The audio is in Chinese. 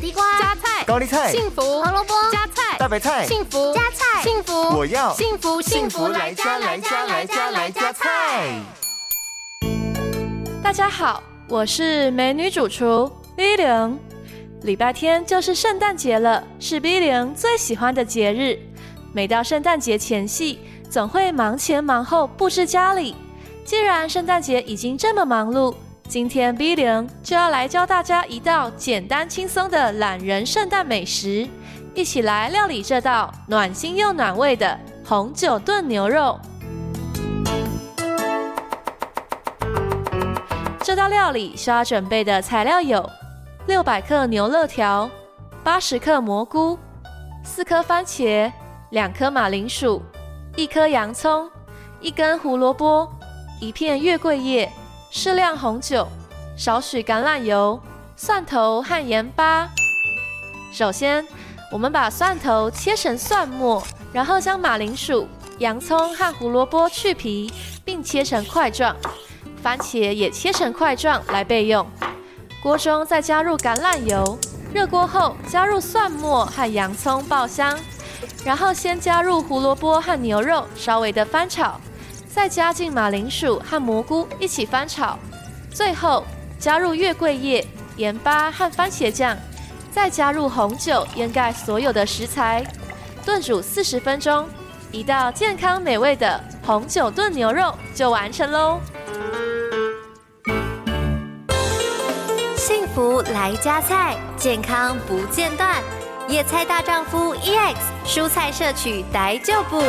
地瓜、加菜、高丽菜、幸福、胡萝卜、加菜、大白菜、幸福、加菜、幸福，我要幸福幸福来加来加来加来加菜。大家好，我是美女主厨 V 零。礼拜天就是圣诞节了，是 V 零最喜欢的节日。每到圣诞节前夕，总会忙前忙后布置家里。既然圣诞节已经这么忙碌，今天 V 零就要来教大家一道简单轻松的懒人圣诞美食，一起来料理这道暖心又暖胃的红酒炖牛肉。这道料理需要准备的材料有六百克牛肋条、八十克蘑菇、四颗番茄、两颗马铃薯、一颗洋葱、一根胡萝卜、一片月桂叶、适量红酒、少许橄榄油、蒜头和盐巴。首先，我们把蒜头切成蒜末，然后将马铃薯、洋葱和胡萝卜去皮，并切成块状。番茄也切成块状来备用。锅中再加入橄榄油，热锅后加入蒜末和洋葱爆香，然后先加入胡萝卜和牛肉稍微的翻炒，再加进马铃薯和蘑菇一起翻炒，最后加入月桂叶、盐巴和番茄酱，再加入红酒掩盖所有的食材，炖煮四十分钟，一道健康美味的红酒炖牛肉就完成喽。幸福来加菜，健康不间断。野菜大丈夫 EX，蔬菜摄取逮就补。